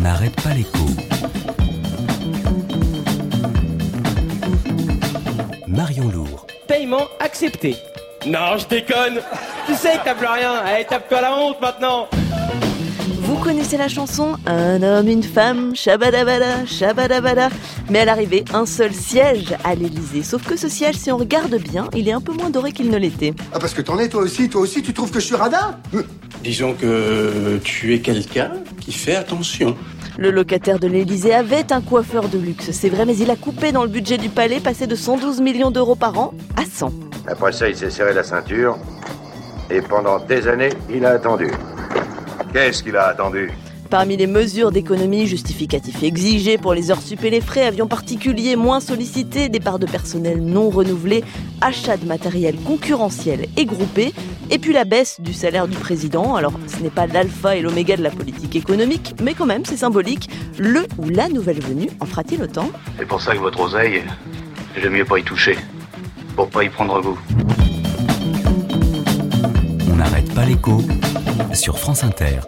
n'arrête pas l'écho. Marion Lourd. Paiement accepté. Non, je déconne. Tu sais que t'as plus rien. Allez, tape-toi la honte maintenant. Vous connaissez la chanson Un homme, une femme, shabadabada, shabadabada. Mais à l'arrivée, un seul siège à l'Elysée. Sauf que ce siège, si on regarde bien, il est un peu moins doré qu'il ne l'était. Ah parce que t'en es toi aussi, toi aussi tu trouves que je suis radin? Disons que tu es quelqu'un qui fait attention. Le locataire de l'Elysée avait un coiffeur de luxe, c'est vrai, mais il a coupé dans le budget du palais, passé de 112 millions d'euros par an à 100. Après ça, il s'est serré la ceinture. Et pendant des années, il a attendu. Qu'est-ce qu'il a attendu? Parmi les mesures d'économie justificatives exigées pour les heures sup et les frais, avions particuliers moins sollicités, départ de personnel non renouvelé, achat de matériel concurrentiel et groupé, et puis la baisse du salaire du président. Alors, ce n'est pas l'alpha et l'oméga de la politique économique, mais quand même, c'est symbolique. Le ou la nouvelle venue en fera-t-il autant? C'est pour ça que votre oseille, j'aime mieux pas y toucher. Pour pas y prendre goût. On n'arrête pas l'écho sur France Inter.